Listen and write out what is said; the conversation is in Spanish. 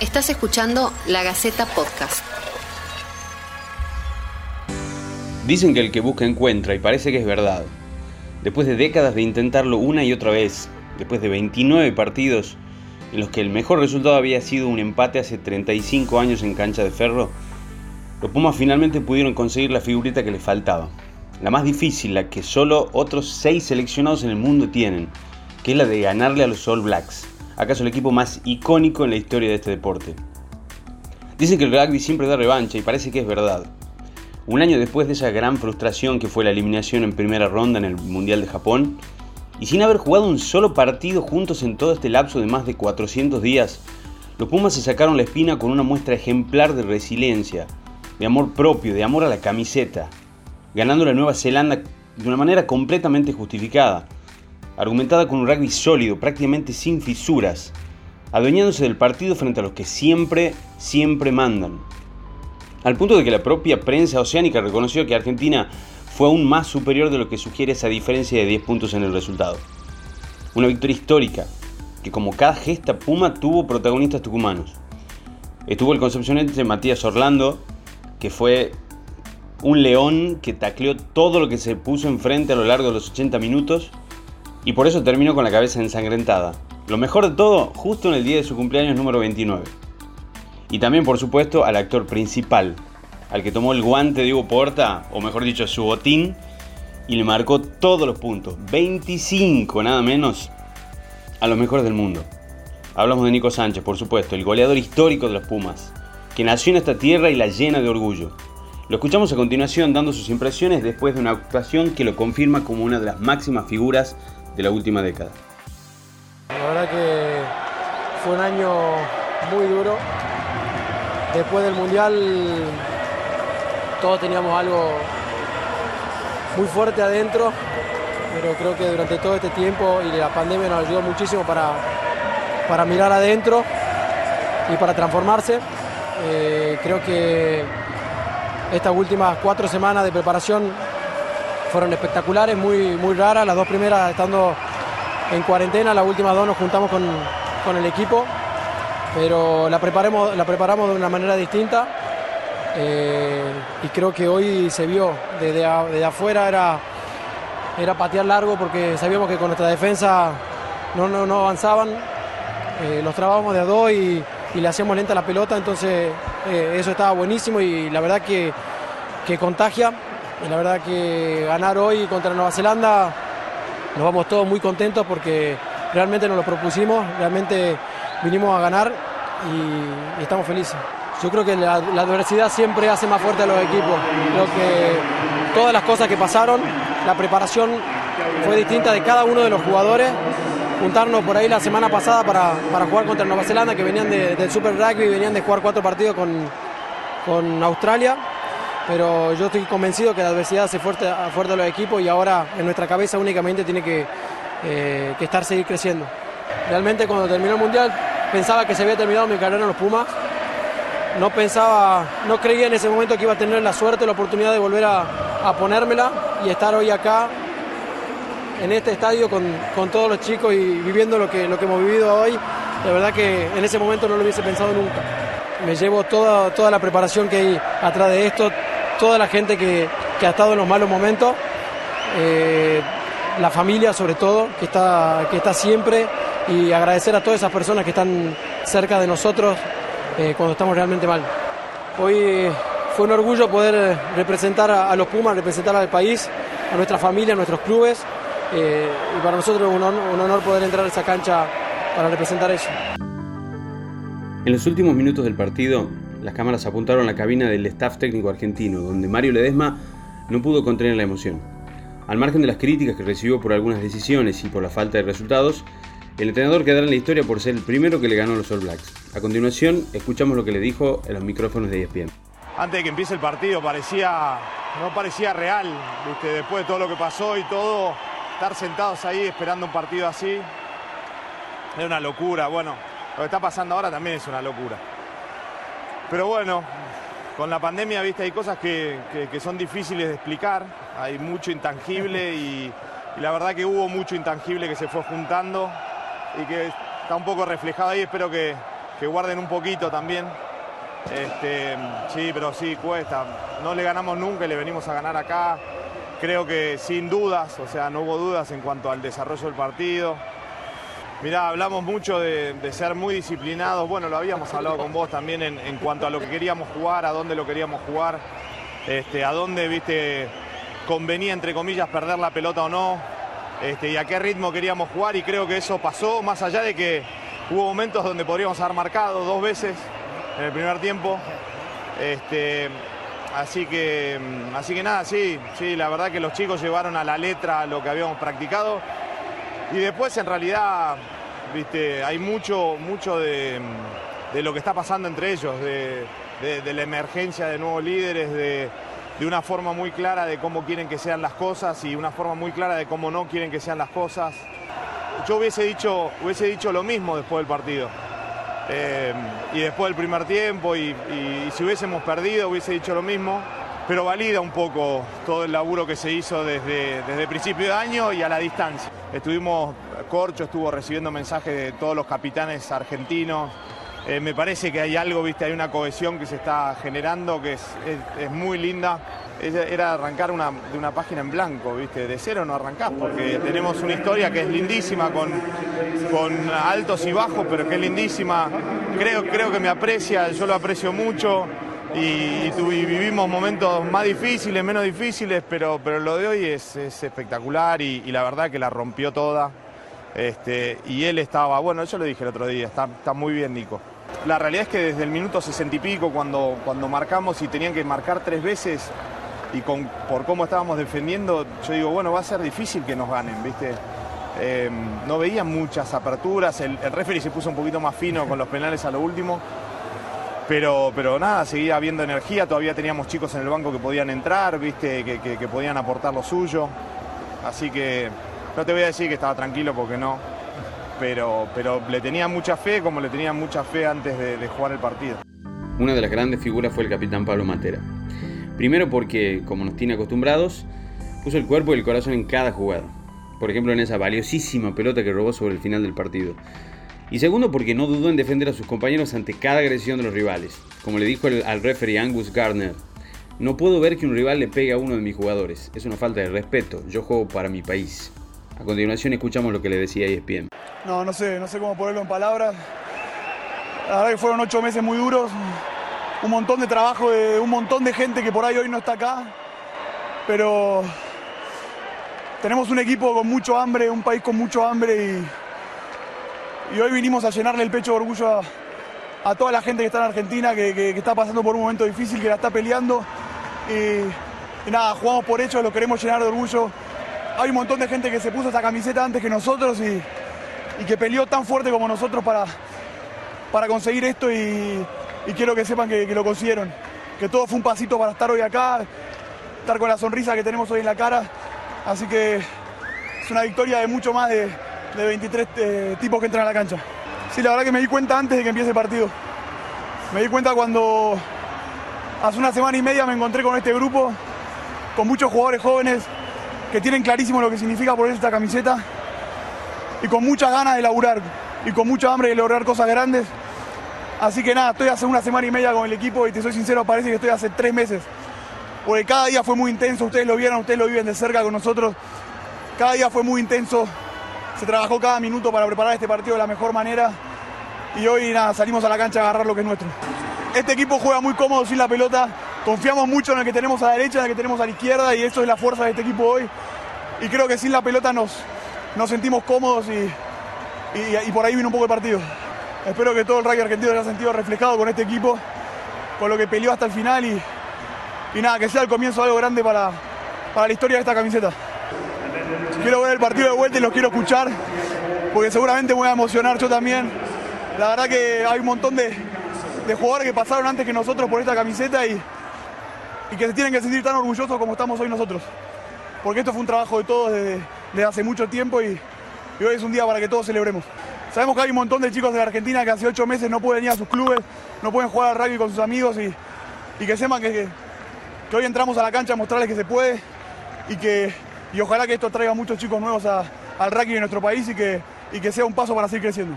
Estás escuchando La Gaceta Podcast. Dicen que el que busca encuentra y parece que es verdad. Después de décadas de intentarlo una y otra vez, después de 29 partidos en los que el mejor resultado había sido un empate hace 35 años en cancha de ferro, los Pumas finalmente pudieron conseguir la figurita que les faltaba. La más difícil, la que solo otros 6 seleccionados en el mundo tienen, que es la de ganarle a los All Blacks, acaso el equipo más icónico en la historia de este deporte. Dicen que el rugby siempre da revancha y parece que es verdad. Un año después de esa gran frustración que fue la eliminación en primera ronda en el Mundial de Japón, y sin haber jugado un solo partido juntos en todo este lapso de más de 400 días, los Pumas se sacaron la espina con una muestra ejemplar de resiliencia, de amor propio, de amor a la camiseta, ganando la Nueva Zelanda de una manera completamente justificada, argumentada con un rugby sólido, prácticamente sin fisuras, adueñándose del partido frente a los que siempre, siempre mandan. Al punto de que la propia prensa oceánica reconoció que Argentina fue aún más superior de lo que sugiere esa diferencia de 10 puntos en el resultado. Una victoria histórica, que como cada gesta Puma tuvo protagonistas tucumanos. Estuvo el concepcionense Matías Orlando, que fue un león que tacleó todo lo que se puso enfrente a lo largo de los 80 minutos y por eso terminó con la cabeza ensangrentada. Lo mejor de todo, justo en el día de su cumpleaños número 29. Y también, por supuesto, al actor principal, al que tomó el guante de Hugo Porta, o mejor dicho, su botín, y le marcó todos los puntos, 25 nada menos, a los mejores del mundo. Hablamos de Nico Sánchez, por supuesto, el goleador histórico de los Pumas, que nació en esta tierra y la llena de orgullo. Lo escuchamos a continuación dando sus impresiones después de una actuación que lo confirma como una de las máximas figuras de la última década. La verdad que fue un año muy duro. Después del Mundial todos teníamos algo muy fuerte adentro, pero creo que durante todo este tiempo y la pandemia nos ayudó muchísimo para, para mirar adentro y para transformarse. Eh, creo que estas últimas cuatro semanas de preparación fueron espectaculares, muy, muy raras. Las dos primeras estando en cuarentena, las últimas dos nos juntamos con, el equipo, pero la, preparemos, la preparamos de una manera distinta. Eh, y creo que hoy se vio desde, afuera era, era patear largo porque sabíamos que con nuestra defensa no, no, avanzaban, eh, los trabábamos de a dos y, le hacíamos lenta la pelota, entonces eh, eso estaba buenísimo y la verdad que, que contagia la verdad que ganar hoy contra Nueva Zelanda nos vamos todos muy contentos porque realmente nos lo propusimos, realmente vinimos a ganar y, estamos felices. Yo creo que la, adversidad siempre hace más fuerte a los equipos. Creo que todas las cosas que pasaron, la preparación fue distinta de cada uno de los jugadores. Juntarnos por ahí la semana pasada para, jugar contra Nueva Zelanda, que venían del Super Rugby, venían de jugar cuatro partidos con, con Australia pero yo estoy convencido que la adversidad hace fuerte, fuerte a los equipos y ahora en nuestra cabeza únicamente tiene que, eh, estar seguir creciendo. Realmente cuando terminó el Mundial pensaba que se había terminado mi carrera en los Pumas. No pensaba, no creía en ese momento que iba a tener la suerte, la oportunidad de volver a, a ponérmela y estar hoy acá en este estadio con, con, todos los chicos y viviendo lo que, lo que hemos vivido hoy. La verdad que en ese momento no lo hubiese pensado nunca. Me llevo toda, toda la preparación que hay atrás de esto, toda la gente que, ha estado en los malos momentos, eh, la familia sobre todo, que está, que está siempre, y agradecer a todas esas personas que están cerca de nosotros eh, cuando estamos realmente mal. Hoy fue un orgullo poder representar a, los Pumas, representar al país, a nuestra familia, a nuestros clubes, eh, y para nosotros es un, un honor poder entrar a esa cancha para representar eso. En los últimos minutos del partido, las cámaras apuntaron a la cabina del staff técnico argentino, donde Mario Ledesma no pudo contener la emoción. Al margen de las críticas que recibió por algunas decisiones y por la falta de resultados, el entrenador quedará en la historia por ser el primero que le ganó a los All Blacks. A continuación, escuchamos lo que le dijo en los micrófonos de ESPN. Antes de que empiece el partido parecía no parecía real, después de todo lo que pasó y todo, estar sentados ahí esperando un partido así es una locura. Bueno, lo que está pasando ahora también es una locura. Pero bueno, con la pandemia, viste, hay cosas que, son difíciles de explicar, hay mucho intangible y, la verdad que hubo mucho intangible que se fue juntando y que está un poco reflejado ahí. Espero que, que guarden un poquito también. Este, sí, pero sí, cuesta. No le ganamos nunca y le venimos a ganar acá. Creo que sin dudas, o sea, no hubo dudas en cuanto al desarrollo del partido. Mirá, hablamos mucho de, ser muy disciplinados. Bueno, lo habíamos hablado con vos también en, cuanto a lo que queríamos jugar, a dónde lo queríamos jugar, este, a dónde, viste, convenía, entre comillas, perder la pelota o no, este, y a qué ritmo queríamos jugar. Y creo que eso pasó, más allá de que hubo momentos donde podríamos haber marcado dos veces en el primer tiempo. Este, así, que, así que nada, sí, sí, la verdad que los chicos llevaron a la letra lo que habíamos practicado. Y después en realidad, viste, hay mucho, mucho de, lo que está pasando entre ellos, de, la emergencia de nuevos líderes, de, una forma muy clara de cómo quieren que sean las cosas y una forma muy clara de cómo no quieren que sean las cosas. Yo hubiese dicho, hubiese dicho lo mismo después del partido. Eh, y después del primer tiempo, y, si hubiésemos perdido, hubiese dicho lo mismo pero valida un poco todo el laburo que se hizo desde, desde principio de año y a la distancia. Estuvimos, Corcho estuvo recibiendo mensajes de todos los capitanes argentinos. Eh, me parece que hay algo, viste, hay una cohesión que se está generando que es, muy linda. Era arrancar una, de una página en blanco, ¿viste? De cero no arrancás, porque tenemos una historia que es lindísima, con, con altos y bajos, pero que es lindísima. Creo, creo que me aprecia, yo lo aprecio mucho y, vivimos momentos más difíciles, menos difíciles, pero, pero lo de hoy es, espectacular y, la verdad que la rompió toda. Este, y él estaba, bueno, yo lo dije el otro día, está, está muy bien Nico. La realidad es que desde el minuto sesenta y pico, cuando, cuando marcamos y tenían que marcar tres veces, y con, por cómo estábamos defendiendo, yo digo, bueno, va a ser difícil que nos ganen, ¿viste? Em, no veían muchas aperturas, el, el referee se puso un poquito más fino con los penales a lo último, pero, pero nada, seguía habiendo energía, todavía teníamos chicos en el banco que podían entrar, viste, que, podían aportar lo suyo. Así que no te voy a decir que estaba tranquilo porque no, pero, pero le tenía mucha fe como le tenía mucha fe antes de, de jugar el partido. Una de las grandes figuras fue el capitán Pablo Matera. Primero porque, como nos tiene acostumbrados, puso el cuerpo y el corazón en cada jugada. Por ejemplo, en esa valiosísima pelota que robó sobre el final del partido. Y segundo, porque no dudó en defender a sus compañeros ante cada agresión de los rivales. Como le dijo al referee Angus Gardner, no puedo ver que un rival le pegue a uno de mis jugadores. Es una falta de respeto. Yo juego para mi país. A continuación escuchamos lo que le decía ESPN. No, no sé, no sé cómo ponerlo en palabras. La verdad que fueron ocho meses muy duros. Un montón de trabajo de un montón de gente que por ahí hoy no está acá. Pero tenemos un equipo con mucho hambre, un país con mucho hambre y y hoy vinimos a llenarle el pecho de orgullo a, toda la gente que está en Argentina, que, está pasando por un momento difícil, que la está peleando. Y, nada, jugamos por hecho, lo queremos llenar de orgullo. Hay un montón de gente que se puso esta camiseta antes que nosotros y, que peleó tan fuerte como nosotros para, para conseguir esto y, quiero que sepan que, lo consiguieron. Que todo fue un pasito para estar hoy acá, estar con la sonrisa que tenemos hoy en la cara. Así que es una victoria de mucho más de, de 23 eh, tipos que entran a la cancha. Sí, la verdad que me di cuenta antes de que empiece el partido. Me di cuenta cuando hace una semana y media me encontré con este grupo, con muchos jugadores jóvenes que tienen clarísimo lo que significa poner esta camiseta y con muchas ganas de laburar y con mucha hambre de lograr cosas grandes. Así que nada, estoy hace una semana y media con el equipo y te soy sincero, parece que estoy hace tres meses. Porque cada día fue muy intenso, ustedes lo vieron, ustedes lo viven de cerca con nosotros. Cada día fue muy intenso, se trabajó cada minuto para preparar este partido de la mejor manera y hoy nada, salimos a la cancha a agarrar lo que es nuestro. Este equipo juega muy cómodo sin la pelota, confiamos mucho en el que tenemos a la derecha, en el que tenemos a la izquierda y eso es la fuerza de este equipo hoy. Y creo que sin la pelota nos, nos sentimos cómodos y, por ahí vino un poco el partido. Espero que todo el rugby argentino haya sentido reflejado con este equipo, con lo que peleó hasta el final y, y nada, que sea el comienzo de algo grande para, para la historia de esta camiseta. Quiero ver el partido de vuelta y los quiero escuchar, porque seguramente me voy a emocionar yo también. La verdad que hay un montón de, jugadores que pasaron antes que nosotros por esta camiseta y, y, que se tienen que sentir tan orgullosos como estamos hoy nosotros. Porque esto fue un trabajo de todos desde, hace mucho tiempo y, hoy es un día para que todos celebremos. Sabemos que hay un montón de chicos de Argentina que hace ocho meses no pueden ir a sus clubes, no pueden jugar al rugby con sus amigos y, que sepan que, que hoy entramos a la cancha a mostrarles que se puede y que, y ojalá que esto traiga muchos chicos nuevos al rugby de nuestro país y que, y que sea un paso para seguir creciendo.